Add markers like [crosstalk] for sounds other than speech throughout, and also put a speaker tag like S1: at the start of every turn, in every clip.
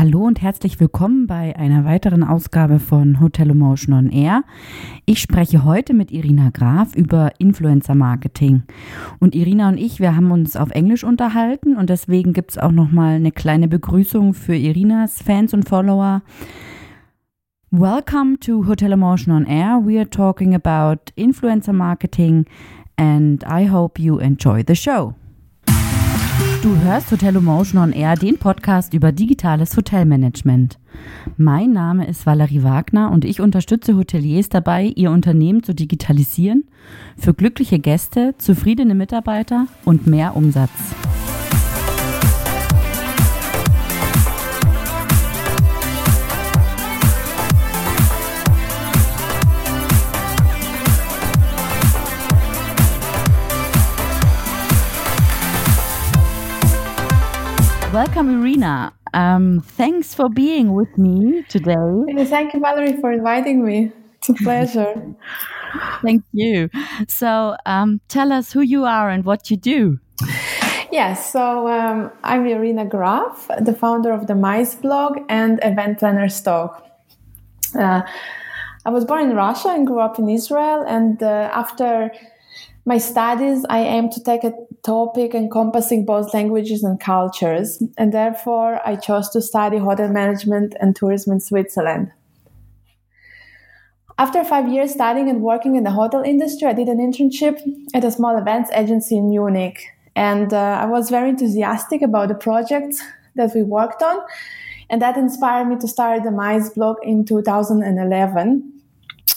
S1: Hallo und herzlich willkommen bei einer weiteren Ausgabe von Hotel Emotion on Air. Ich spreche heute mit Irina Graf über Influencer Marketing. Und Irina und ich, wir haben uns auf Englisch unterhalten und deswegen gibt es auch nochmal eine kleine Begrüßung für Irinas Fans und Follower. Welcome to Hotel Emotion on Air. We are talking about influencer marketing and I hope you enjoy the show. Du hörst Hotel Emotion on Air, den Podcast über digitales Hotelmanagement. Mein Name ist Valerie Wagner und ich unterstütze Hoteliers dabei, ihr Unternehmen zu digitalisieren, für glückliche Gäste, zufriedene Mitarbeiter und mehr Umsatz. Welcome, Irina. Um, thanks for being with me today.
S2: Thank you, Valerie, for inviting me. It's a pleasure. [laughs]
S1: Thank you. So, um, tell us who you are and what you do.
S2: Yes, so um, I'm Irina Graf, the founder of the Mice blog and Eventplannerstalk. Uh, I was born in Russia and grew up in Israel, and uh, after my studies, I aim to take a topic encompassing both languages and cultures, and therefore I chose to study hotel management and tourism in Switzerland. After five years studying and working in the hotel industry, I did an internship at a small events agency in Munich. And uh, I was very enthusiastic about the projects that we worked on. And that inspired me to start the Mice blog in 2011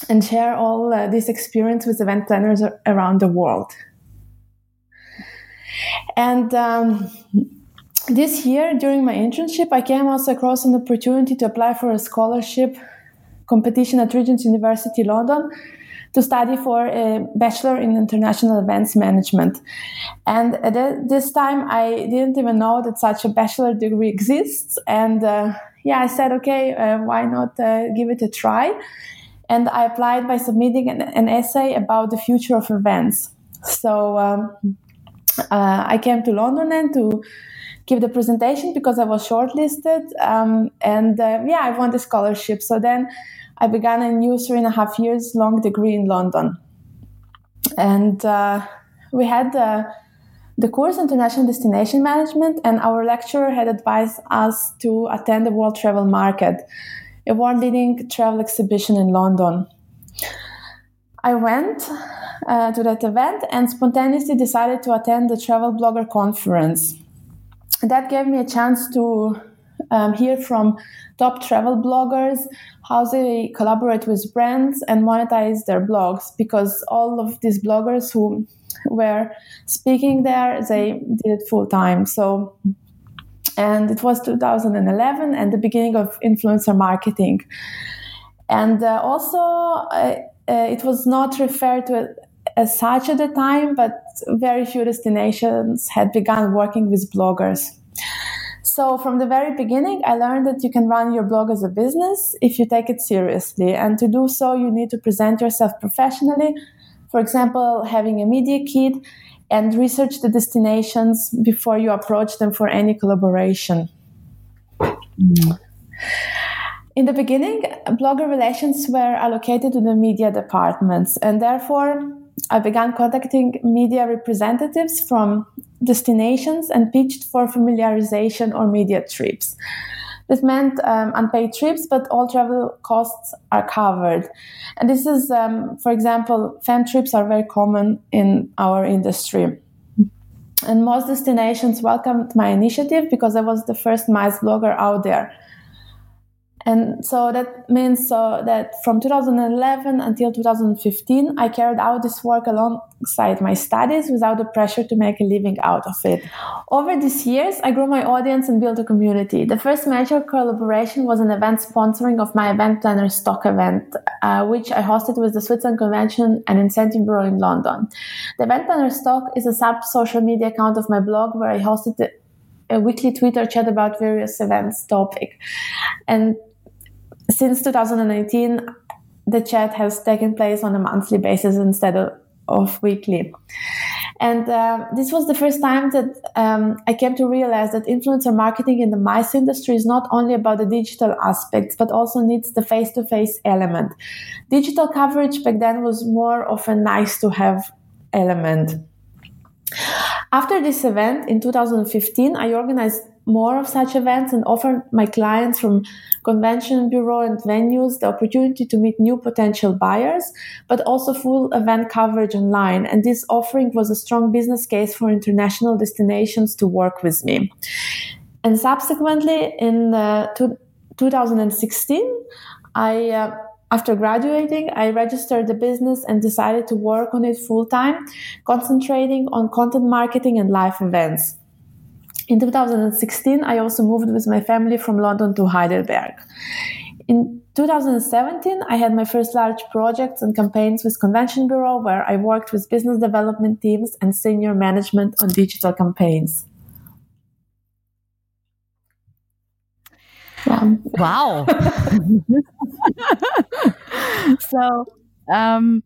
S2: and share all uh, this experience with event planners around the world. And um, this year, during my internship, I came also across an opportunity to apply for a scholarship competition at Regent's University London to study for a bachelor in international events management. And at this time, I didn't even know that such a bachelor degree exists. And uh, yeah, I said, okay, uh, why not uh, give it a try? And I applied by submitting an, an essay about the future of events. So um, uh, I came to London and to give the presentation because I was shortlisted, um, and uh, yeah, I won the scholarship. So then I began a new three and a half years long degree in London, and uh, we had the course International Destination Management, and our lecturer had advised us to attend the World Travel Market a world leading travel exhibition in London. I went uh, to that event and spontaneously decided to attend the travel blogger conference. That gave me a chance to um, hear from top travel bloggers how they collaborate with brands and monetize their blogs because all of these bloggers who were speaking there they did it full time so and it was 2011 and the beginning of influencer marketing. And uh, also uh, it was not referred to as such at the time but very few destinations had begun working with bloggers. So from the very beginning i learned that you can run your blog as a business if you take it seriously. And to do so you need to present yourself professionally. For example having a media kit and research the destinations before you approach them for any collaboration. Mm. In the beginning, blogger relations were allocated to the media departments, and therefore I began contacting media representatives from destinations and pitched for familiarization or media trips. This meant um, unpaid trips, but all travel costs are covered. And this is, um, for example, fam trips are very common in our industry. And most destinations welcomed my initiative because I was the first mice blogger out there. And so that means so that from 2011 until 2015, I carried out this work alongside my studies without the pressure to make a living out of it. Over these years, I grew my audience and built a community. The first major collaboration was an event sponsoring of my Eventplannerstalk event, uh, which I hosted with the Switzerland Convention and Incentive Bureau in London. The Eventplannerstalk is a sub social media account of my blog where I hosted a weekly Twitter chat about various events topic. And since 2019, the chat has taken place on a monthly basis instead of, of weekly. And uh, this was the first time that um, I came to realize that influencer marketing in the MICE industry is not only about the digital aspects, but also needs the face to face element. Digital coverage back then was more of a nice to have element. After this event in 2015, I organized more of such events and offer my clients from convention bureau and venues the opportunity to meet new potential buyers, but also full event coverage online. And this offering was a strong business case for international destinations to work with me. And subsequently, in uh, 2016, I uh, after graduating, I registered the business and decided to work on it full time, concentrating on content marketing and live events. In 2016, I also moved with my family from London to Heidelberg. In 2017, I had my first large projects and campaigns with Convention Bureau, where I worked with business development teams and senior management on digital campaigns.
S1: Yeah. Wow. [laughs] so, um,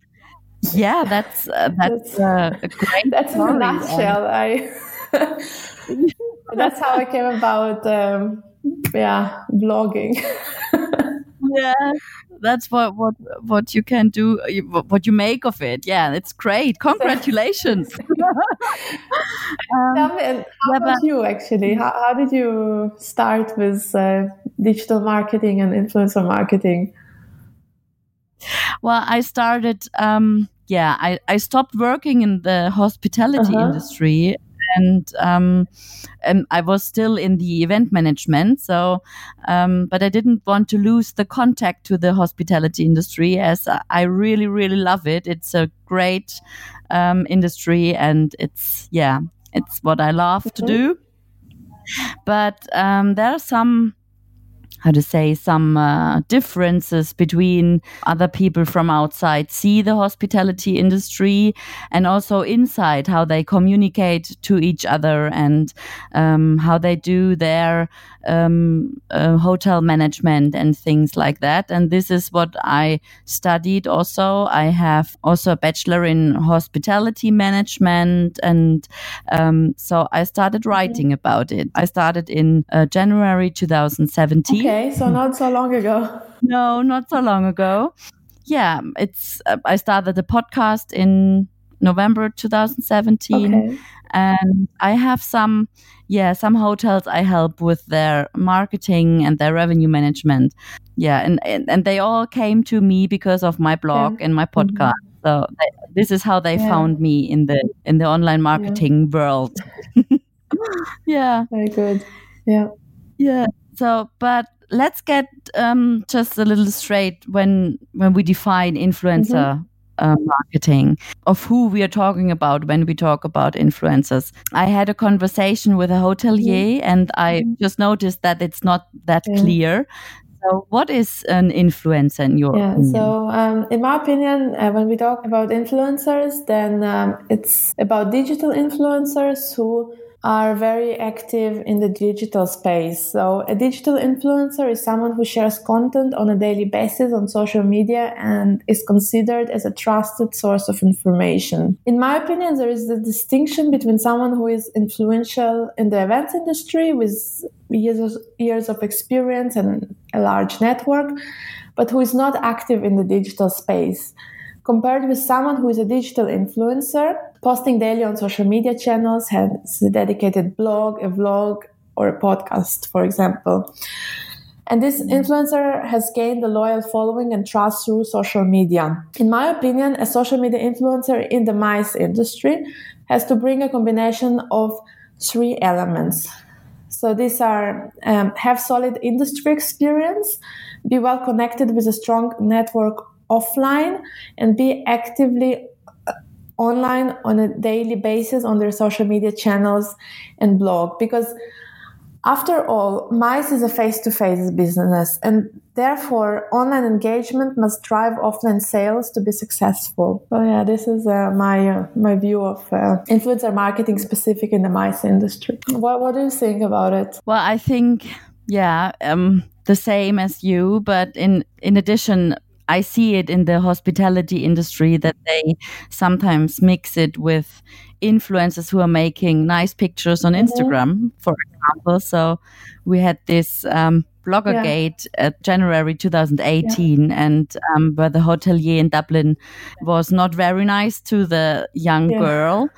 S1: yeah, that's uh, that's uh, a great.
S2: That's story. in a nutshell. I. [laughs] that's how I came about. Um, yeah, blogging. [laughs]
S1: yeah, that's what what what you can do. What you make of it. Yeah, it's great. Congratulations. [laughs]
S2: um, Tell me, how yeah, about you? Actually, how, how did you start with uh, digital marketing and influencer marketing?
S1: Well, I started. Um, yeah, I, I stopped working in the hospitality uh-huh. industry and um, and I was still in the event management. So, um, but I didn't want to lose the contact to the hospitality industry, as I really, really love it. It's a great um, industry, and it's yeah, it's what I love mm-hmm. to do. But um, there are some how to say some uh, differences between other people from outside see the hospitality industry and also inside how they communicate to each other and um, how they do their um, uh, hotel management and things like that. And this is what i studied also. I have also a bachelor in hospitality management and um, so i started writing about it. I started in uh, january 2017
S2: Okay, so not so long ago. [laughs]
S1: no, not so long ago. Yeah, it's. Uh, I started a podcast in November 2017, okay. and I have some, yeah, some hotels I help with their marketing and their revenue management. Yeah, and and, and they all came to me because of my blog yeah. and my mm-hmm. podcast. Mm-hmm. So they, this is how they yeah. found me in the in the online marketing yeah. world. [laughs] [laughs] yeah,
S2: very good. Yeah,
S1: yeah. So, but let's get um, just a little straight when when we define influencer. Mm-hmm. Uh, marketing of who we are talking about when we talk about influencers. I had a conversation with a hotelier mm-hmm. and I mm-hmm. just noticed that it's not that yeah. clear. So, what is an influencer in your
S2: yeah,
S1: opinion?
S2: So, um, in my opinion, uh, when we talk about influencers, then um, it's about digital influencers who are very active in the digital space. So, a digital influencer is someone who shares content on a daily basis on social media and is considered as a trusted source of information. In my opinion, there is a distinction between someone who is influential in the events industry with years of, years of experience and a large network, but who is not active in the digital space compared with someone who is a digital influencer, posting daily on social media channels, has a dedicated blog, a vlog, or a podcast, for example. And this influencer has gained a loyal following and trust through social media. In my opinion, a social media influencer in the MICE industry has to bring a combination of three elements. So these are um, have solid industry experience, be well connected with a strong network offline and be actively uh, online on a daily basis on their social media channels and blog. Because after all mice is a face-to-face business and therefore online engagement must drive offline sales to be successful. So yeah this is uh, my uh, my view of uh, influencer marketing specific in the mice industry. What, what do you think about it?
S1: Well i think yeah um, the same as you but in in addition I see it in the hospitality industry that they sometimes mix it with influencers who are making nice pictures on mm-hmm. Instagram, for example. So we had this um, Bloggergate yeah. at January 2018, yeah. and um, where the hotelier in Dublin was not very nice to the young yeah. girl.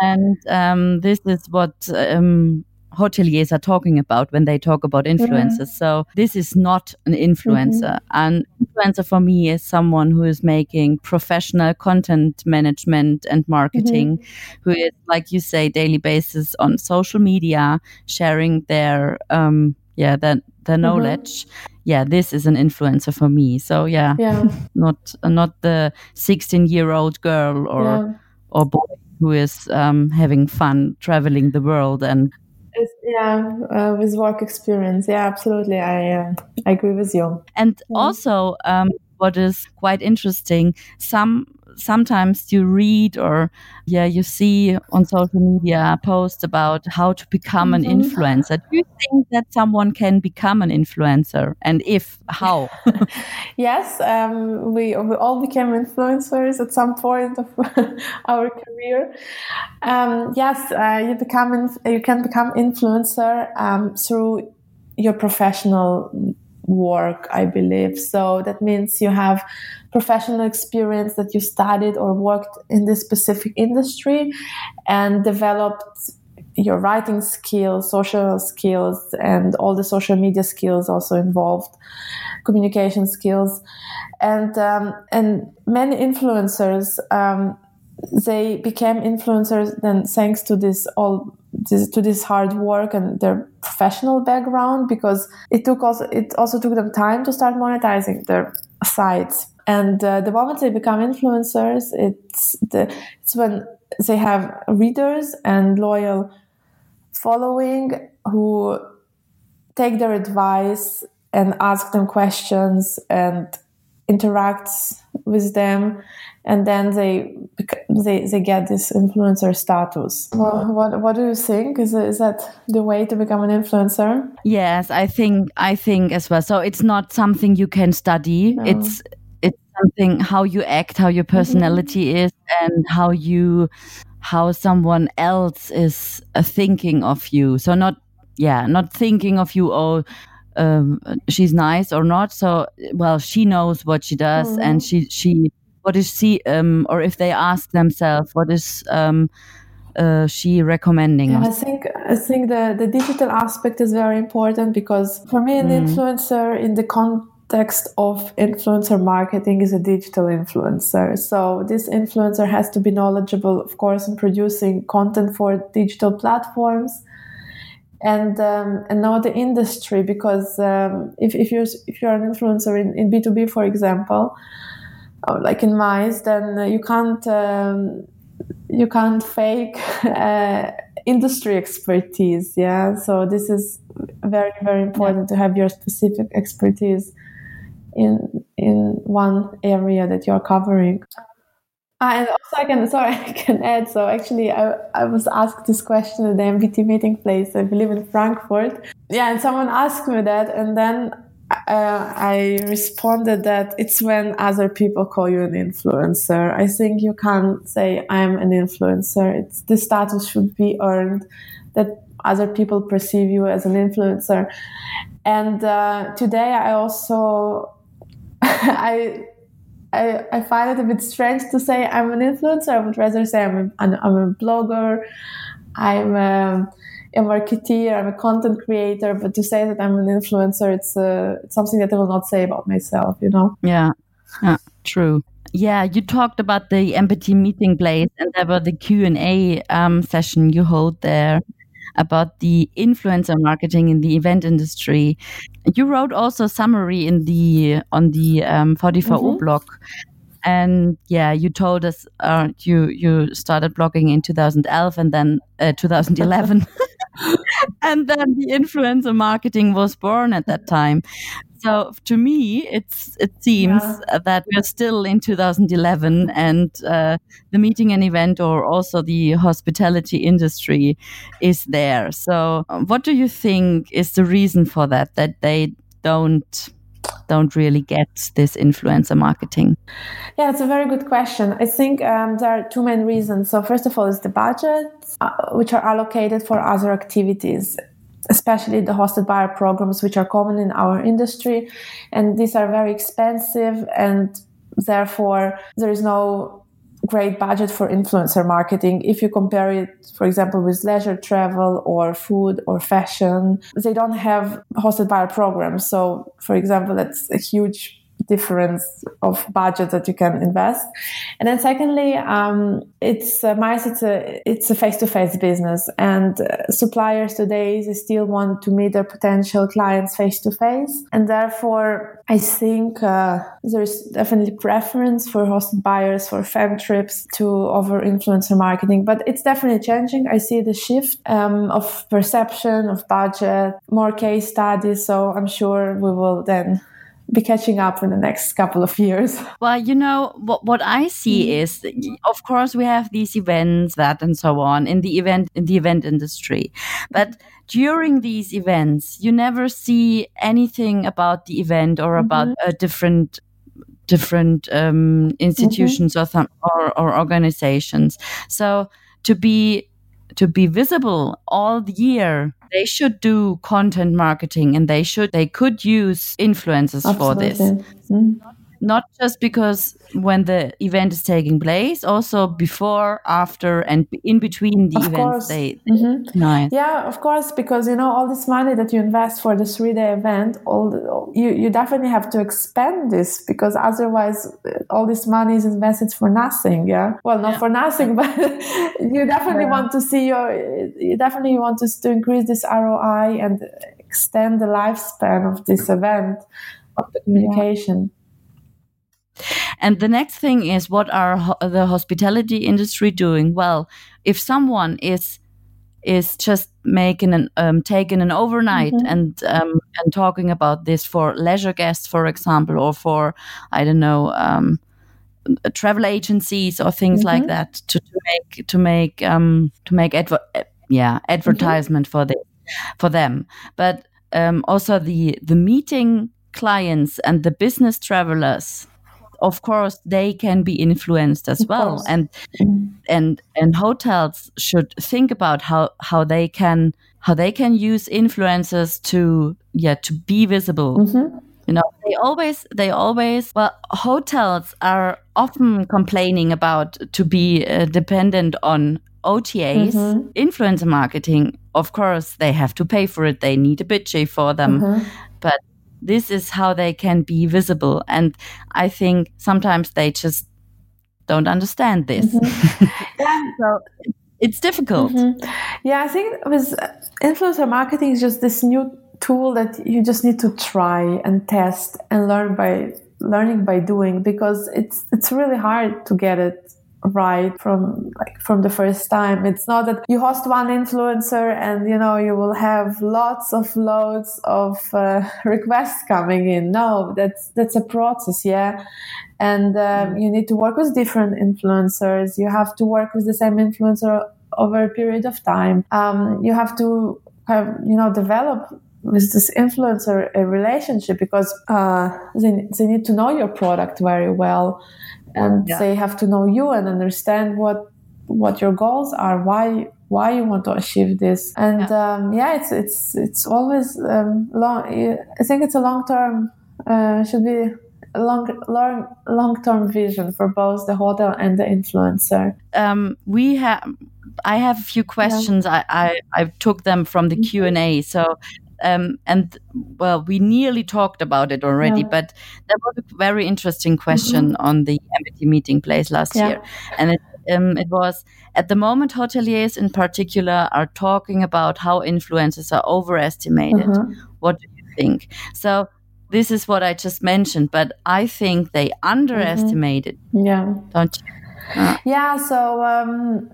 S1: And um, this is what um, hoteliers are talking about when they talk about influencers. Mm-hmm. So this is not an influencer. Mm-hmm. An influencer for me is someone who is making professional content management and marketing, mm-hmm. who is, like you say, daily basis on social media, sharing their um, yeah their their mm-hmm. knowledge. Yeah, this is an influencer for me. So yeah, yeah. [laughs] not not the sixteen year old girl or yeah. or boy who is um, having fun traveling the world and
S2: yeah, uh, with work experience. Yeah, absolutely. I uh, I agree with you.
S1: And also, um, what is quite interesting, some sometimes you read or yeah you see on social media posts about how to become an mm-hmm. influencer do you think that someone can become an influencer and if how [laughs]
S2: yes um, we, we all became influencers at some point of [laughs] our career um, yes uh, you become you can become influencer um, through your professional work, I believe. So that means you have professional experience that you studied or worked in this specific industry and developed your writing skills, social skills, and all the social media skills also involved, communication skills, and um, and many influencers um, they became influencers then thanks to this all this, to this hard work and their professional background because it took also it also took them time to start monetizing their sites. And uh, the moment they become influencers it's the it's when they have readers and loyal following who take their advice and ask them questions and interacts with them and then they they, they get this influencer status well, what what do you think is, is that the way to become an influencer
S1: yes i think i think as well so it's not something you can study no. it's it's something how you act how your mm-hmm. personality mm-hmm. is and how you how someone else is uh, thinking of you so not yeah not thinking of you oh um, she's nice or not. So, well, she knows what she does, mm-hmm. and she she what is she um, or if they ask themselves what is um, uh, she recommending?
S2: Yeah, I think I think the the digital aspect is very important because for me, an mm. influencer in the context of influencer marketing is a digital influencer. So this influencer has to be knowledgeable, of course, in producing content for digital platforms and um, and know the industry because um, if, if you're if you're an influencer in, in B2B for example like in mice then you can't um, you can't fake [laughs] uh, industry expertise yeah so this is very very important yeah. to have your specific expertise in in one area that you're covering uh, and also I can [laughs] sorry I can add. So actually, I I was asked this question at the MBT meeting place. I believe in Frankfurt. Yeah, and someone asked me that, and then uh, I responded that it's when other people call you an influencer. I think you can't say I'm an influencer. It's the status should be earned that other people perceive you as an influencer. And uh, today I also [laughs] I I, I find it a bit strange to say I'm an influencer. I would rather say I'm a, I'm a blogger, I'm a, a marketeer, I'm a content creator. But to say that I'm an influencer, it's, uh, it's something that I will not say about myself, you know?
S1: Yeah, yeah true. Yeah, you talked about the MBT meeting place and there were the Q and A um, session you hold there about the influencer marketing in the event industry. You wrote also a summary in the on the um, VDVO mm-hmm. blog. And yeah, you told us uh, you you started blogging in 2011 and then uh, 2011, [laughs] and then the influencer marketing was born at that time. So to me, it's it seems yeah. that we're still in 2011, and uh, the meeting and event, or also the hospitality industry, is there. So, um, what do you think is the reason for that? That they don't don't really get this influencer marketing?
S2: Yeah, it's a very good question. I think um, there are two main reasons. So, first of all, is the budgets uh, which are allocated for other activities especially the hosted buyer programs, which are common in our industry. And these are very expensive and therefore there is no great budget for influencer marketing. If you compare it, for example, with leisure travel or food or fashion, they don't have hosted buyer programs. So, for example, that's a huge difference of budget that you can invest. And then secondly, um, it's uh, it's a it's a face to face business, and uh, suppliers today still want to meet their potential clients face to face, and therefore I think uh, there's definitely preference for hosted buyers for fam trips to over influencer marketing, but it's definitely changing. I see the shift um, of perception of budget, more case studies, so I'm sure we will then be catching up in the next couple of years. [laughs]
S1: Well, you know, what, what I see mm. is, of course, we have these events, that and so on in the event, in the event industry. But during these events, you never see anything about the event or about mm-hmm. a different different um, institutions mm-hmm. or, or, or organizations. So to be to be visible all the year. They should do content marketing and they should they could use influencers Absolutely. for this. Mm-hmm not just because when the event is taking place, also before, after, and in between the of events. Course. They,
S2: mm-hmm. nice. Yeah, of course, because you know all this money that you invest for the three day event, all the, you you definitely have to expend this because otherwise all this money is invested for nothing. Yeah, well, not yeah. for nothing, [laughs] but you definitely yeah. want to see your you definitely want to, to increase this ROI and extend the lifespan of this event of the communication. Yeah.
S1: And the next thing is what are ho the hospitality industry doing? Well, if someone is is just making an um, taking an overnight mm -hmm. and um, and talking about this for leisure guests, for example, or for I don't know um, travel agencies or things mm -hmm. like that to, to make to make um, to make adver yeah advertisement mm -hmm. for this for them, but um, also the the meeting clients and the business travelers of course they can be influenced as of well course. and and and hotels should think about how how they can how they can use influencers to yeah to be visible mm-hmm. you know they always they always well hotels are often complaining about to be uh, dependent on OTAs, mm-hmm. influencer marketing, of course, they have to pay for it. They need a budget for them. Mm-hmm. But this is how they can be visible. And I think sometimes they just don't understand this. Mm-hmm. [laughs] so it's difficult. Mm-hmm.
S2: Yeah, I think with influencer marketing is just this new tool that you just need to try and test and learn by learning by doing because it's it's really hard to get it right from like from the first time. It's not that you host one influencer and you know you will have lots of loads of uh, [laughs] requests coming in. No that's that's a process yeah. And um, mm. you need to work with different influencers. You have to work with the same influencer over a period of time. Um, you have to have you know develop with this influencer a relationship because uh, they, they need to know your product very well and yeah. they have to know you and understand what what your goals are why why you want to achieve this and yeah, um, yeah it's it's it's always um, long i think it's a long term uh, should be a long long long term vision for both the hotel and the influencer
S1: um, we have I have a few questions. Yeah. I, I, I took them from the mm-hmm. Q and A. So um, and well, we nearly talked about it already, yeah. but there was a very interesting question mm-hmm. on the MBT meeting place last yeah. year, and it, um, it was at the moment hoteliers in particular are talking about how influences are overestimated. Mm-hmm. What do you think? So this is what I just mentioned, but I think they underestimated.
S2: Mm-hmm. Yeah,
S1: don't you? Uh,
S2: yeah. So um,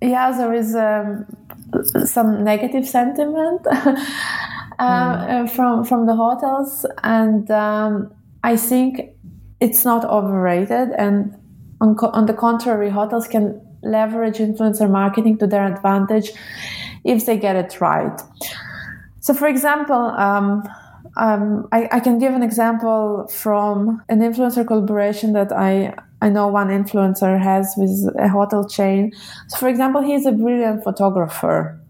S2: yeah, there is. Um, some negative sentiment [laughs] mm. from from the hotels, and um, I think it's not overrated. And on, co- on the contrary, hotels can leverage influencer marketing to their advantage if they get it right. So, for example, um, um, I, I, can give an example from an influencer collaboration that I I know one influencer has with a hotel chain. So, for example, he's a brilliant photographer,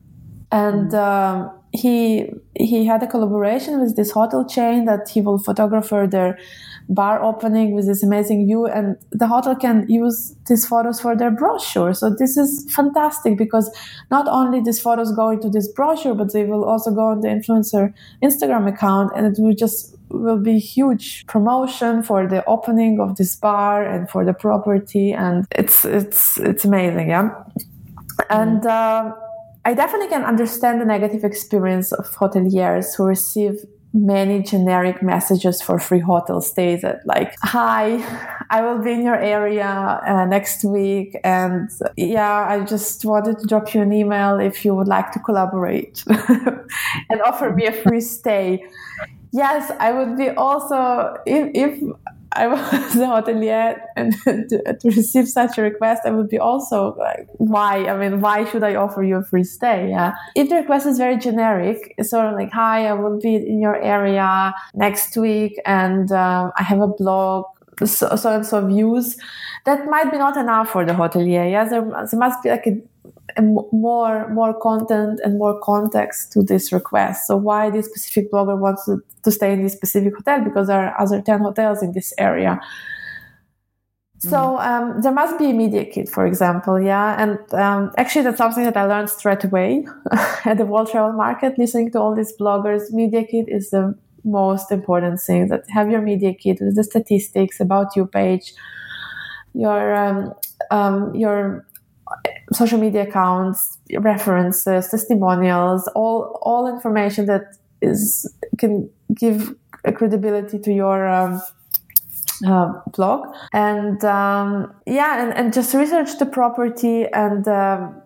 S2: and mm-hmm. um, he he had a collaboration with this hotel chain that he will photograph their bar opening with this amazing view and the hotel can use these photos for their brochure so this is fantastic because not only these photos go into this brochure but they will also go on the influencer instagram account and it will just will be huge promotion for the opening of this bar and for the property and it's it's it's amazing yeah? And uh, I definitely can understand the negative experience of hoteliers who receive many generic messages for free hotel stays at like hi i will be in your area uh, next week and yeah i just wanted to drop you an email if you would like to collaborate [laughs] and offer me a free stay yes i would be also if, if I [laughs] was a hotelier and [laughs] to, to, receive such a request, I would be also like, why? I mean, why should I offer you a free stay? Yeah. If the request is very generic, sort of like, hi, I will be in your area next week and uh, I have a blog, so, so and so views, that might be not enough for the hotelier. Yeah. There, there must be like a more more content and more context to this request. So why this specific blogger wants to, to stay in this specific hotel because there are other ten hotels in this area. So mm-hmm. um, there must be a media kit, for example, yeah. And um, actually, that's something that I learned straight away [laughs] at the World Travel Market. Listening to all these bloggers, media kit is the most important thing. That have your media kit with the statistics about your page, your um, um your social media accounts, references, testimonials, all all information that is can give credibility to your um, uh, blog. And um, yeah and, and just research the property and um,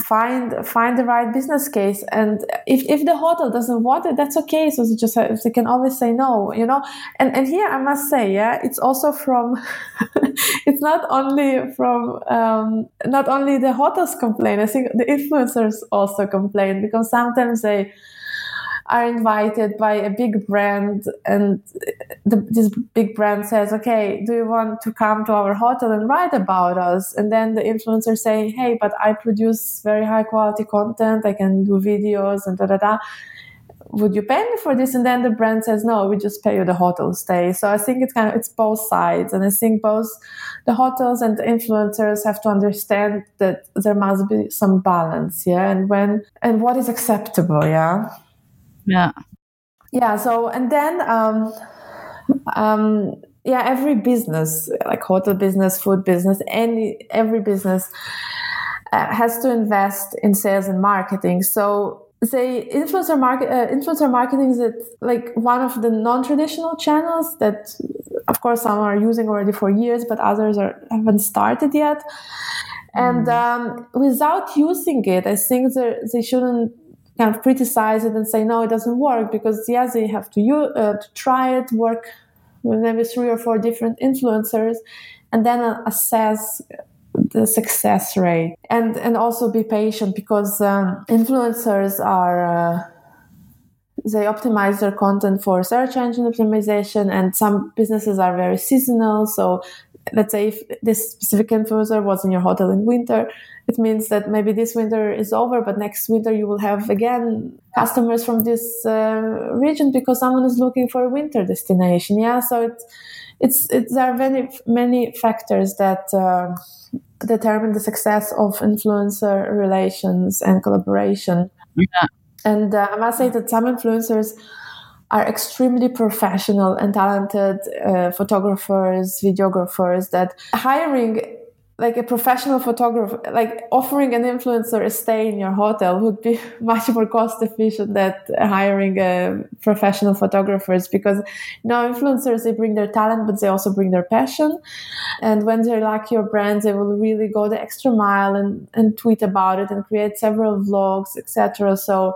S2: find find the right business case. And if, if the hotel doesn't want it that's okay. So they just they can always say no you know? And and here i must say yeah it's also from [laughs] it's not only from um, not only the hotels complain i think the influencers also complain because sometimes they are invited by a big brand and the, this big brand says okay do you want to come to our hotel and write about us? And then the influencer say hey but i produce very high quality content. I can do videos and da da da. Would you pay me for this? And then the brand says no we just pay you the hotel stay. So i think it's kind of it's both sides. And i think both the hotels and the influencers have to understand that there must be some balance yeah? And when and what is acceptable yeah
S1: yeah.
S2: Yeah. So, and then, um, um, yeah, every business, like hotel business, food business, any, every business uh, has to invest in sales and marketing. So, say influencer market, uh, influencer marketing is it like one of the non-traditional channels that, of course, some are using already for years, but others are haven't started yet. And mm. um, without using it, I think they shouldn't kind of criticize it and say no it doesn't work because yes you have to uh, to try it work with maybe three or four different influencers and then uh, assess the success rate. And and also be patient because um, influencers are uh, they optimize their content for search engine optimization and some businesses are very seasonal so let's say if this specific influencer was in your hotel in winter, it means that maybe this winter is over, but next winter you will have again customers from this uh, region because someone is looking for a winter destination. Yeah, so it's it's, it's there are many many factors that uh, determine the success of influencer relations and collaboration.
S1: Yeah.
S2: And uh, I must say that some influencers are extremely professional and talented uh, photographers, videographers that hiring like a professional photographer, like offering an influencer a stay in your hotel would be [laughs] much more cost efficient than hiring uh, professional photographers because you know influencers they bring their talent but they also bring their passion. And when they like your brand they will really go the extra mile and, and tweet about it and create several vlogs etc so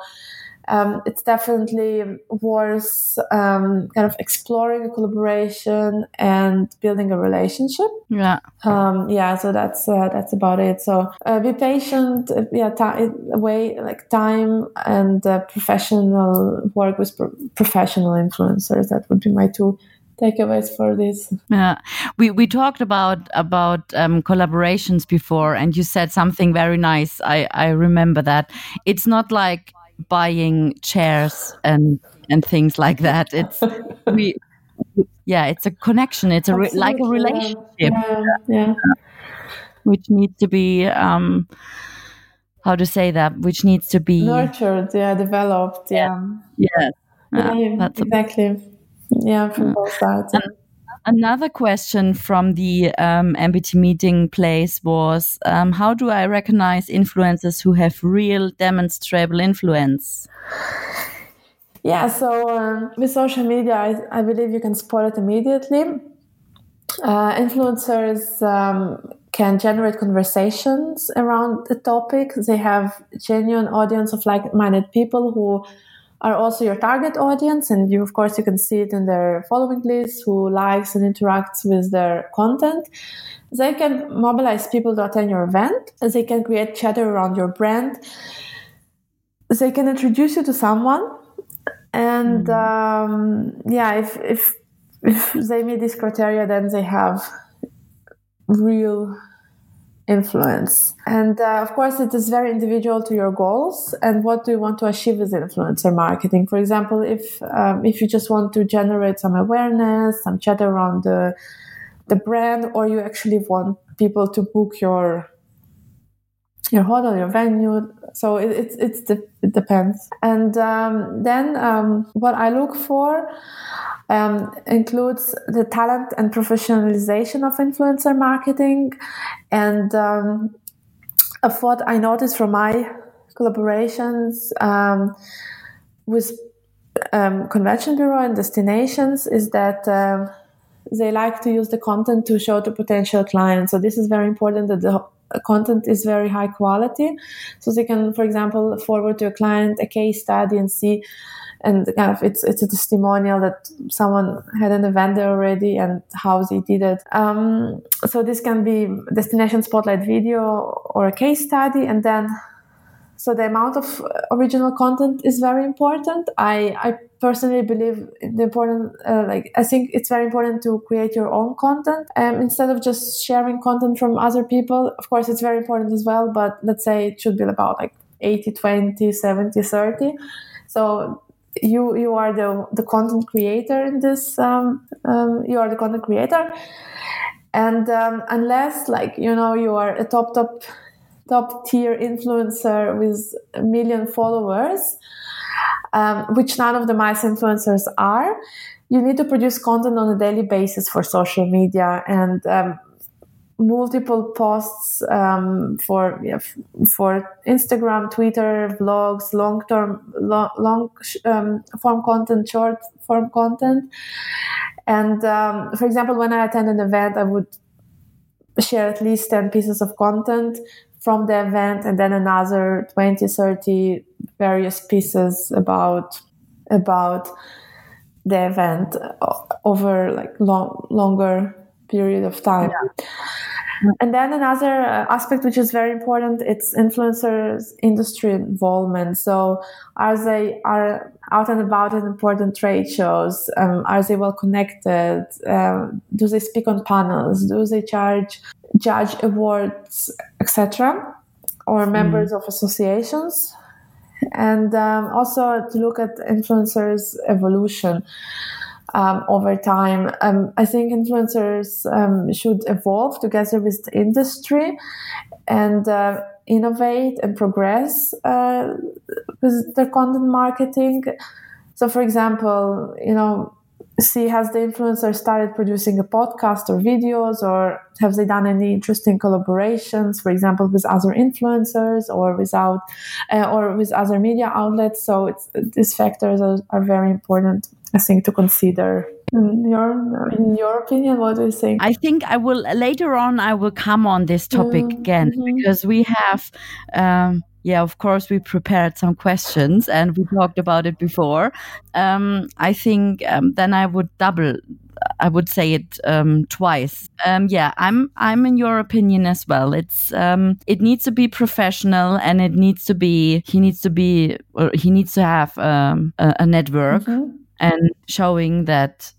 S2: um, it's definitely worth um, kind of exploring a collaboration and building a relationship.
S1: Yeah.
S2: Um, yeah. So that's uh, that's about it. So uh, be patient. Uh, yeah. T- way like time and uh, professional work with pro- professional influencers. That would be my two takeaways for this.
S1: Yeah, we we talked about about um, collaborations before, and you said something very nice. I I remember that it's not like buying chairs and and things like that. It's we. Yeah, it's a connection. It's a re- like a relationship.
S2: Yeah, yeah.
S1: Which needs to be um, how to say that? Which needs to be
S2: nurtured. Yeah, developed. Yeah.
S1: Yeah.
S2: Yeah, yeah exactly. Yeah, from both sides.
S1: Another question from the um, MBT meeting place was um, How do I recognize influencers who have real demonstrable influence?
S2: Yeah, so um, with social media, I, I, believe you can spot it immediately. Uh, influencers um, can generate conversations around the topic. They have genuine audience of like-minded people who are also your target audience and you of course you can see it in their following list who likes and interacts with their content. They can mobilize people to attend your event. They can create chatter around your brand. They can introduce you to someone. And mm. um, yeah if, if [laughs] if they meet this criteria then they have real influence. And uh, of course, it is very individual to your goals and what do you want to achieve with influencer marketing. For example, if um, if you just want to generate some awareness, some chat around the the brand, or you actually want people to book your your hotel, your venue. So it, it's it's it depends. And um, then um, what I look for um, includes the talent and professionalization of influencer marketing. And um, of what I noticed from my collaborations um, with um, convention bureau and destinations is that um, they like to use the content to show to potential clients. So this is very important that the content is very high quality. So they can, for example, forward to a client a case study and see and kind of it's it's a testimonial that someone had an event there already and how they did it. Um, so this can be destination spotlight video or a case study, and then so the amount of original content is very important. I I personally believe the important uh, like I think it's very important to create your own content um, instead of just sharing content from other people. Of course, it's very important as well, but let's say it should be about like 80 20 70 30 so you you are the the content creator in this um, um, you are the content creator and um, unless like you know you are a top top top tier influencer with a million followers um, which none of the mice influencers are you need to produce content on a daily basis for social media and um, multiple posts um, for yeah, for Instagram, Twitter, vlogs, long term, long, long um, form content, short form content. And um, for example, when I attend an event, I would share at least 10 pieces of content from the event and then another 20, 30 various pieces about about the event uh, over like long, longer period of time. Yeah. [laughs] And then another uh, aspect which is very important, it's influencers industry involvement. So are they are out and about at important trade shows? Um, are they well connected? Um, do they speak on panels? Do they charge judge awards, etc. Or hmm. members mm. of associations? And um, also to look at influencers evolution um, over time. Um, I think influencers um, should evolve together with the industry and uh, innovate and progress uh, with their content marketing. So, for example, you know, see has the influencer started producing a podcast or videos or have they done any interesting collaborations for example with other influencers or without uh, or with other media outlets so these factors are, are very important I think to consider In your, in your opinion, what do you think?
S1: I think I will later on. I will come on this topic mm, again mm-hmm. because we have. Um, yeah, of course, we prepared some questions and we talked about it before. Um, I think um, then I would double. I would say it um, twice. Um, yeah, I'm I'm in your opinion as well. It's um, it needs to be professional and it needs to be he needs to be or he needs to have um, a, a, network mm-hmm. And showing that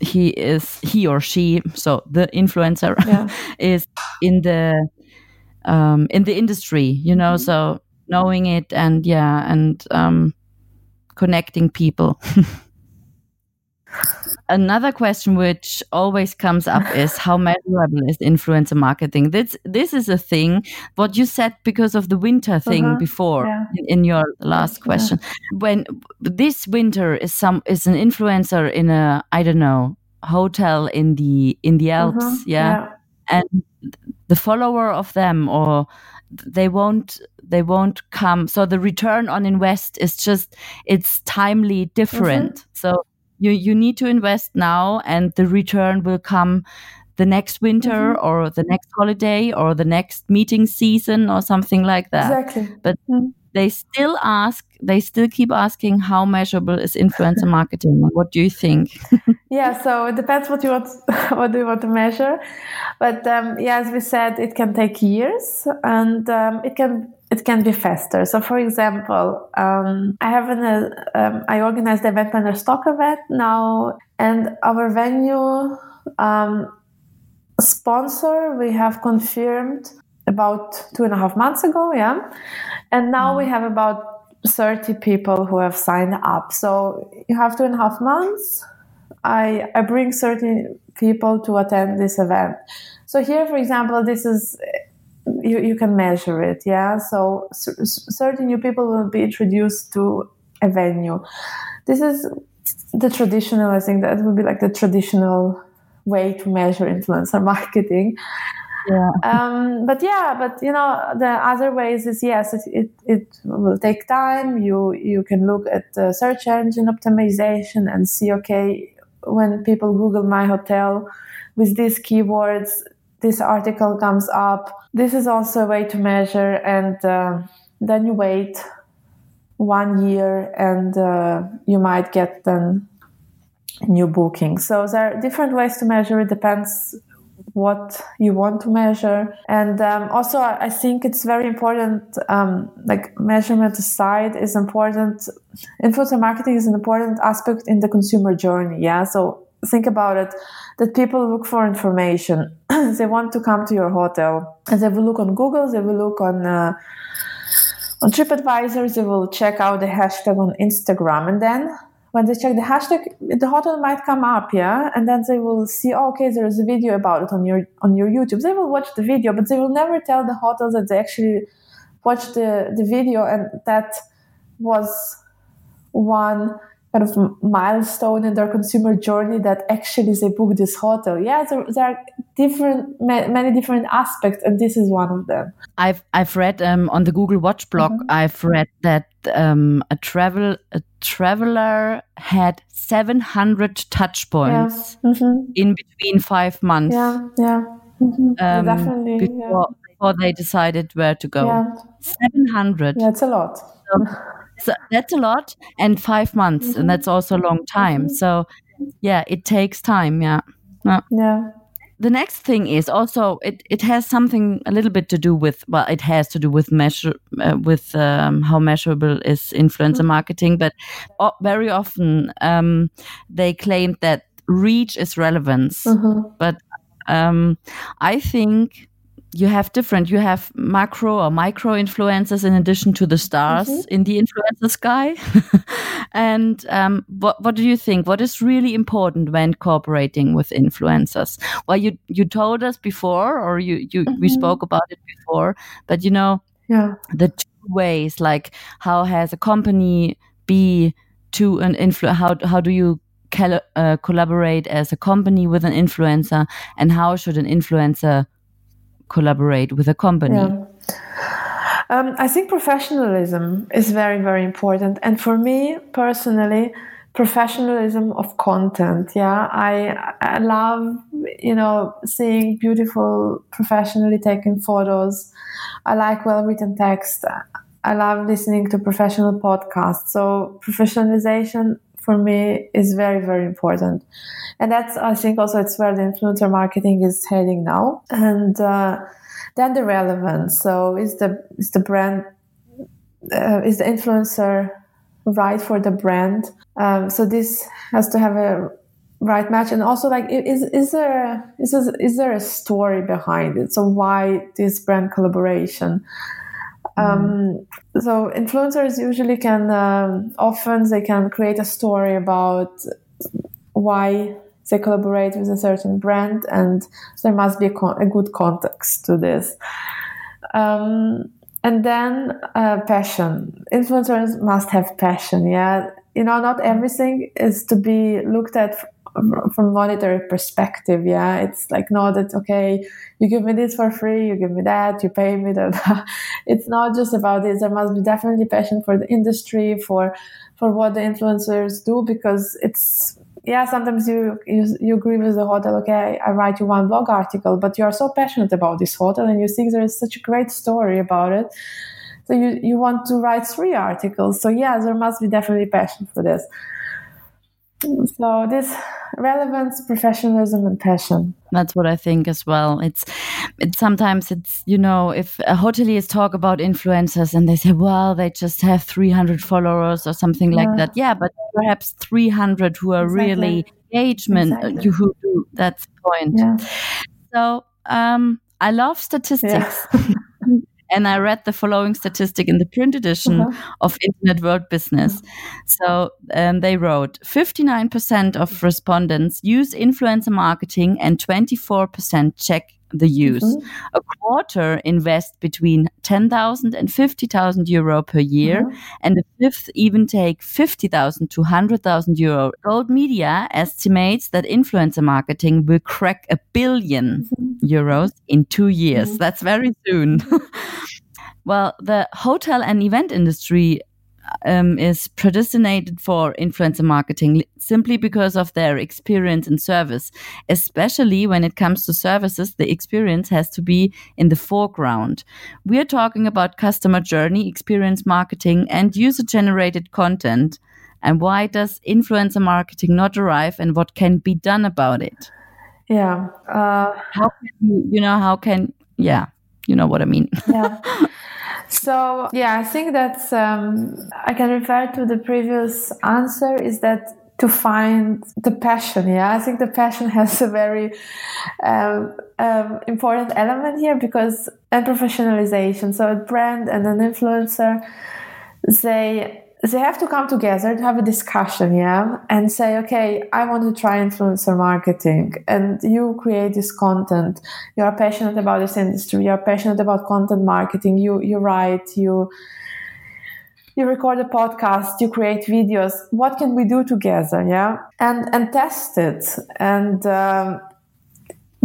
S1: he is he or she so the influencer [laughs] yeah. is in the um, in the industry you know mm-hmm. so knowing it and yeah and um, connecting people [laughs] another question which always comes up is [laughs] how measurable is influencer marketing this this is a thing what you said because of the winter thing uh-huh. before yeah. in, in, your last question yeah. when this winter is some is an influencer in a i don't know hotel in the in the alps uh-huh. yeah? yeah and the follower of them or they won't they won't come so the return on invest is just it's timely different mm-hmm. so you you need to invest now and the return will come the next winter mm-hmm. or the next holiday or the next meeting season or something like that.
S2: Exactly.
S1: But mm-hmm. they still ask they still keep asking how measurable is influencer [laughs] marketing? What do you think? [laughs]
S2: Yeah so it depends what you want [laughs] what do you want to measure. But um, yeah as we said it can take years and um, it can it can be faster. So, for example, um, I have an uh, um, I organized the Eventplannerstalk event now, and our venue um, sponsor we have confirmed about two and a half months ago, yeah, and now we mm. have about 30 people who have signed up. So you have two and a half months. I, I bring 30 people to attend this event. So here, for example, this is you, you can measure it yeah so certain new people will be introduced to a venue this is the traditional i think that would be like the traditional way to measure influencer [laughs] marketing yeah. Um, but yeah, but you know, the other ways is yes, it, it, it will take time. You you can look at the search engine optimization and see okay when people Google my hotel with these keywords, this article comes up. This is also a way to measure, and uh, then you wait one year, and uh, you might get then new booking. So there are different ways to measure. It depends what you want to measure. And um, also, I think it's very important, um, like measurement aside, is important. Influencer marketing is an important aspect in the consumer journey. Yeah. So think about it that people look for information. [clears throat] they want to come to your hotel and they will look on Google, they will look on, uh, on TripAdvisor, they will check out the hashtag on Instagram. And then when they check the hashtag, the hotel might come up, yeah, and then they will see, oh, okay, there is a video about it on your on your YouTube. They will watch the video, but they will never tell the hotel that they actually watched the the video and that was one kind of milestone in their consumer journey that actually they book this hotel. Yeah, there, there are different, many different aspects, and this is one of them.
S1: I've I've read um, on the Google Watch blog. Mm-hmm. I've read that um, a travel a traveler had seven hundred touch points yeah. mm-hmm. in between five months.
S2: Yeah, yeah, mm-hmm. um, definitely.
S1: Before,
S2: yeah.
S1: before they decided where to go. Yeah. Seven hundred.
S2: It's a lot. So, [laughs]
S1: so that's a lot and five months mm-hmm. and that's also a long time mm-hmm. so yeah it takes time yeah
S2: yeah, yeah.
S1: the next thing is also it, it has something a little bit to do with well it has to do with measure uh, with um, how measurable is influencer mm-hmm. marketing but uh, very often um, they claim that reach is relevance mm-hmm. but um, i think you have different you have macro or micro influencers in addition to the stars mm -hmm. in the influencer sky [laughs] and um, what, what do you think what is really important when cooperating with influencers well you you told us before or you, you mm -hmm. we mm-hmm. spoke about it before but you know
S2: yeah
S1: the two ways like how has a company be to an influ how how do you uh, collaborate as a company with an influencer and how should an influencer collaborate with a company? Yeah.
S2: Um, I think professionalism is very, very important. And for me personally, professionalism of content. Yeah, I I love you know seeing beautiful, professionally taken photos. I like well written text. I love listening to professional podcasts. So professionalization for me is very very important, and that's I think also it's where the influencer marketing is heading now. And uh, then the relevance. So is the is the brand uh, is the influencer right for the brand. Um, so this has to have a right match, and also like is is there is is there a story behind it? So why this brand collaboration? Um, so influencers usually can um, often they can create a story about why they collaborate with a certain brand, and there must be a, con- a good context to this. Um, and then uh, passion. Influencers must have passion. Yeah, you know, not everything is to be looked at from monetary perspective. Yeah, it's like not that okay, you give me this for free, you give me that, you pay me [laughs] that. it's not just about this. There must be definitely passion for the industry, for for what the influencers do, because it's yeah, sometimes you, you you agree with the hotel. Okay, I write you one blog article, but you are so passionate about this hotel, and you think there is such a great story about it. So you you want to write three articles. So yeah, there must be definitely passion for this. So this relevance, professionalism, and passion.
S1: That's what I think as well. It's it's sometimes it's you know if hoteliers talk about influencers and they say well they just have 300 followers or something yeah. like that. Yeah, but perhaps 300 who are exactly. really engagement uh, exactly. who do that's the point. Yeah. So um, I love statistics. Yeah. [laughs] and I read the following statistic in the print edition uh-huh. of Internet World Business. So um, they wrote 59% of respondents use influencer marketing and 24% check the use. Mm-hmm. A quarter invest between 10,000 and 50,000 euro per year, mm-hmm. and a fifth even take 50,000 to 100,000 euro. Goldmedia estimates that influencer marketing will crack a 1000000000 mm-hmm. euros in two years. Mm-hmm. That's very soon. [laughs] well, the hotel and event industry um, is predestinated for influencer marketing simply because of their experience in service. Especially when it comes to services, the experience has to be in the foreground. We are talking about customer journey, experience marketing, and user generated content. And why does influencer marketing not arrive and what can be done about it?
S2: Yeah. Uh,
S1: how can you, you know, how can, yeah, you know what I mean.
S2: Yeah. [laughs] So yeah, I think that um, I can refer to the previous answer is that to find the passion. Yeah, I think the passion [laughs] has a very um, um, important element here because and professionalization. So a brand and an influencer, they they have to come together to have a discussion, yeah, and say, okay, I want to try influencer marketing, and you create this content. You are passionate about this industry. You are passionate about content marketing. You you write. You you record a podcast. You create videos. What can we do together, yeah, and and test it and. Um,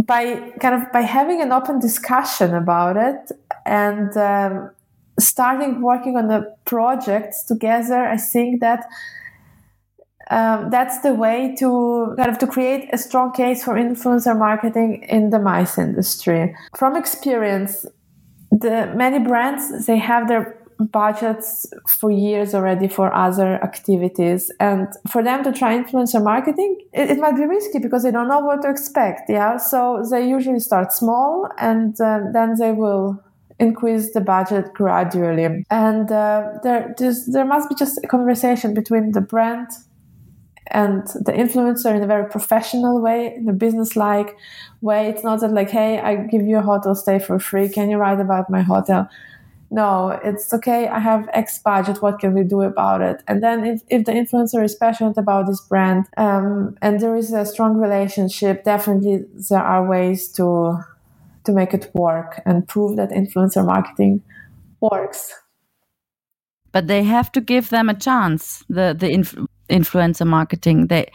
S2: by kind of by having an open discussion about it and um, starting working on the projects together, I think that um, that's the way to kind of to create a strong case for influencer marketing in the MICE industry. From experience, the many brands they have their budgets for years already for other activities and for them to try influencer marketing it, it, might be risky because they don't know what to expect yeah so they usually start small and uh, then they will increase the budget gradually. And uh, there, there must be just a conversation between the brand and the influencer in a very professional way, in a business-like way. It's not that like, hey, I give you a hotel stay for free. Can you write about my hotel? No, it's okay. I have X budget. What can we do about it? And then if, if the influencer is passionate about this brand um, and there is a strong relationship, definitely there are ways to to make it work and prove that influencer marketing works.
S1: But they have to give them a chance. The the inf influencer marketing they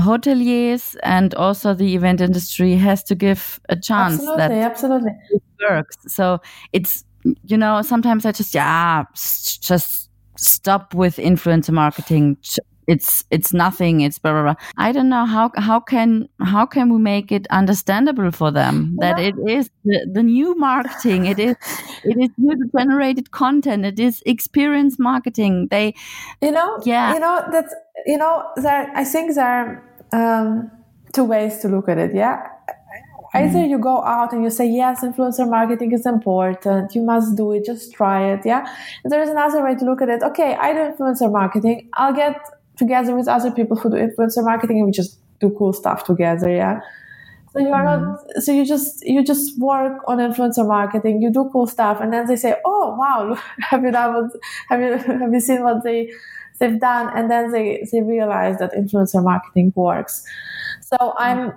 S1: hoteliers and also the event industry has to give a chance
S2: absolutely,
S1: that
S2: absolutely
S1: it works. So it's you know sometimes I just yeah just stop with influencer marketing it's it's nothing it's blah, blah, blah. i don't know how how can how can we make it understandable for them that it is the, the new marketing it is [laughs] it is user generated content it is experience marketing they
S2: you know yeah you know that you know there i think there are um, two ways to look at it yeah Either mm-hmm. you go out and you say, yes, influencer marketing is important. You must do it. Just try it. Yeah. there is another way to look at it. Okay. I do influencer marketing. I'll get together with other people who do influencer marketing and we just do cool stuff together. Yeah. So you are mm-hmm. not, so you just, you just work on influencer marketing, you do cool stuff. And then they say, Oh, wow. [laughs] have you done what, have you, [laughs] have you seen what they, they've done? And then they, they realize that influencer marketing works. So I'm,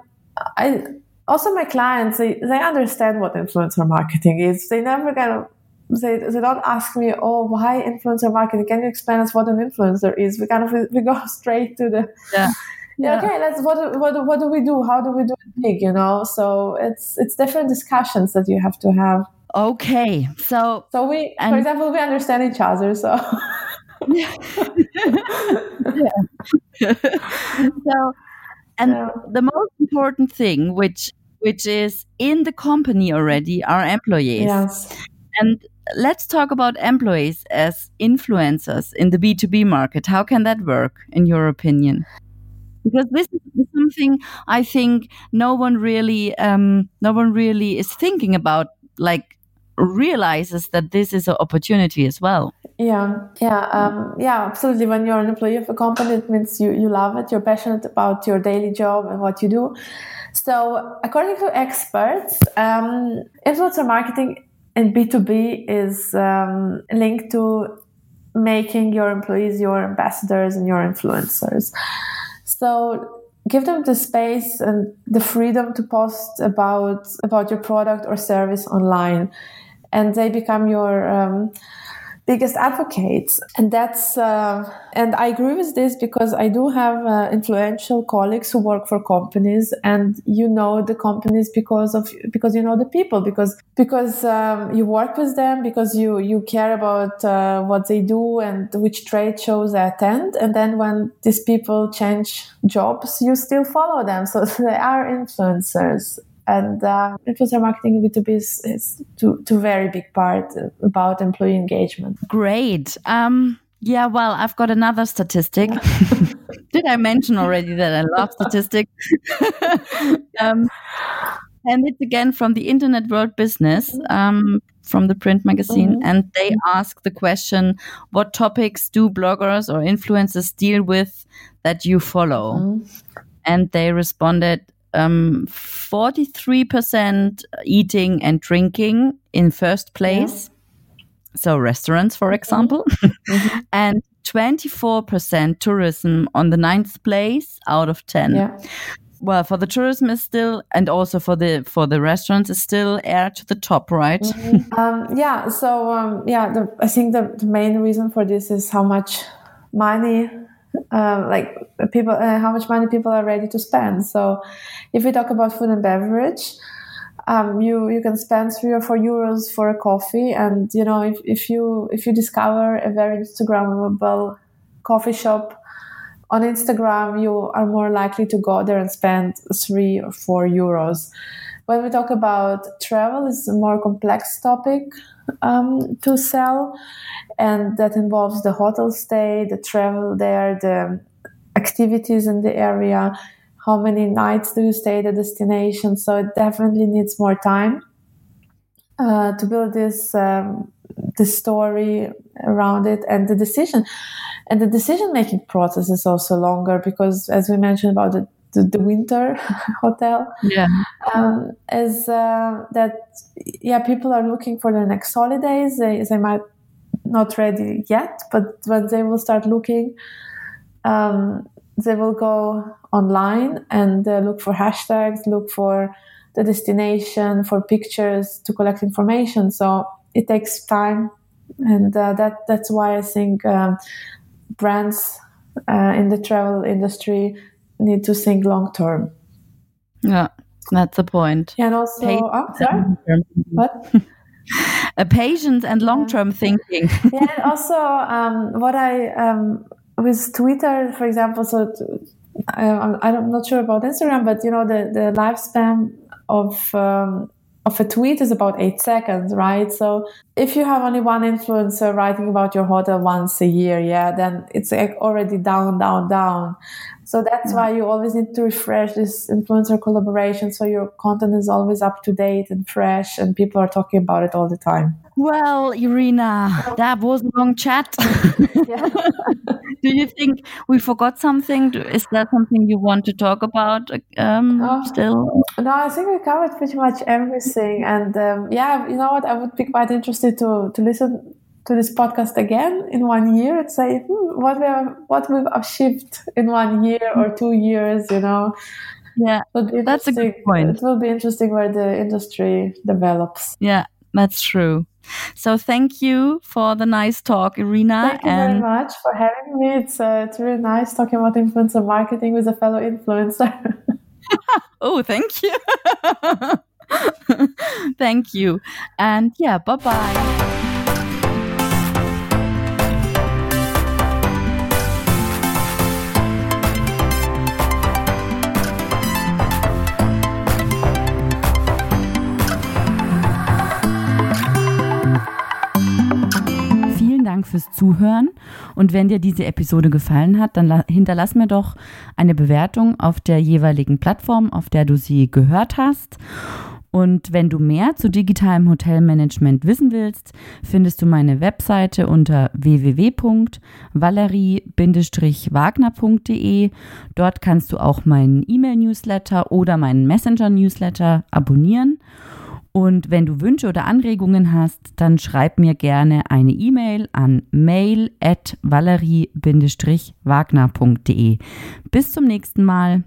S2: I, also my clients, they, they understand what influencer marketing is. They never kind of they, they don't ask me, oh, why influencer marketing? Can you explain us what an influencer is? We kind of [laughs] we go straight to the
S1: yeah. [laughs]
S2: Yeah. okay let's what, what what do we do how do we do it big you know so it's it's different discussions that you have to have
S1: okay so
S2: so we and, for example we understand each other so [laughs]
S1: yeah. so and yeah. the most important thing which which is in the company already are employees
S2: yes.
S1: and let's talk about employees as influencers in the B2B market. How can that work, in your opinion? Because this is something I think no one really, um, no one really is thinking about, like realizes that this is an opportunity as well.
S2: Yeah, yeah, um, yeah, absolutely. When you're an employee of a company, it means you, you love it, you're passionate about your daily job and what you do. So, according to experts, um, influencer marketing and B2B is um, linked to making your employees your ambassadors and your influencers. So give them the space and the freedom to post about about your product or service online, and they become your um, biggest advocates. And that's uh, and i agree with this because i do have uh, influential colleagues who work for companies and you know the companies because of because you know the people because because um, you work with them because you you care about uh, what they do and which trade shows they attend. And then when these people change jobs you still follow them. So [laughs] they are influencers and uh, influencer marketing in B2B is, is to, to very big part about employee engagement.
S1: Great. Um, yeah, well, I've got another statistic. [laughs] Did I mention already that I love statistics? [laughs] um, and it's again from the Internet World Business, um, from the print magazine. Mm -hmm. And they ask the question What topics do bloggers or influencers deal with that you follow? Mm -hmm. And they responded um, 43% eating and drinking in first place. Yeah. So, restaurants, for mm-hmm. example, mm-hmm. [laughs] and 24% tourism on the ninth place out of 10.
S2: Yeah.
S1: Well, for the tourism is still, and also for the for the restaurants is still air to the top, right?
S2: Mm-hmm. Um, yeah. So um, yeah, the, I think the, the main reason for this is how much money um, like people uh, how much money people are ready to spend. So if we talk about food and beverage um, you you can spend three or four euros for a coffee. And you know if, if you if you discover a very instagrammable coffee shop on instagram you are more likely to go there and spend three or four euros. When we talk about travel it's a more complex topic um, to sell and that involves the hotel stay, the travel there, the activities in the area, how many nights do you stay at the destination. So it definitely needs more time uh, to build this um, the story around it and the decision. And the decision making process is also longer because, as we mentioned about the the, the winter [laughs] hotel
S1: yeah
S2: um, is uh, that yeah people are looking for their next holidays they, they might not ready yet, but when they will start looking, um, they will go online and uh, look for hashtags, look for the destination, for pictures to collect information. So it takes time, and uh, that that's why I think um, brands uh, in the travel industry need to think long term.
S1: Yeah, that's the point.
S2: And also, oh, sorry, [laughs] what? [laughs]
S1: a patience and long term thinking. [laughs]
S2: yeah, and also um, what I um, with Twitter, for example, so I, I'm not sure about Instagram, but you know the the lifespan of um, of a tweet is about eight seconds, right? So if you have only one influencer writing about your hotel once a year, yeah, then it's like already down, down, down. So that's why you always need to refresh this influencer collaboration so your content is always up to date and fresh and people are talking about it all the time.
S1: Well, Irina, [laughs] that was a long chat. [laughs] [laughs] Do you think we forgot something? Is there something you want to talk about um, oh, still?
S2: No, I think we covered pretty much everything. And um, yeah, you know what? I would be quite interested to, to listen to this podcast again in one year and say hmm, what we have, what we've achieved in one year or two years. You know.
S1: Yeah, that's a good point.
S2: It will be interesting where the industry develops.
S1: Yeah, that's true. So thank you for the nice talk, Irina.
S2: Thank you and very much for having me. It's uh, it's really nice talking about influencer marketing with a fellow influencer. [laughs]
S1: oh, thank you. [laughs] thank you. And yeah, bye bye. Fürs Zuhören. Und wenn dir diese Episode gefallen hat, dann hinterlass mir doch eine Bewertung auf der jeweiligen Plattform, auf der du sie gehört hast. Und wenn du mehr zu digitalem Hotelmanagement wissen willst, findest du meine Webseite unter www.valerie-wagner.de. Dort kannst du auch meinen E-Mail-Newsletter oder meinen Messenger-Newsletter abonnieren. Und wenn du Wünsche oder Anregungen hast, dann schreib mir gerne eine E-Mail an mail at valerie-wagner.de. Bis zum nächsten Mal.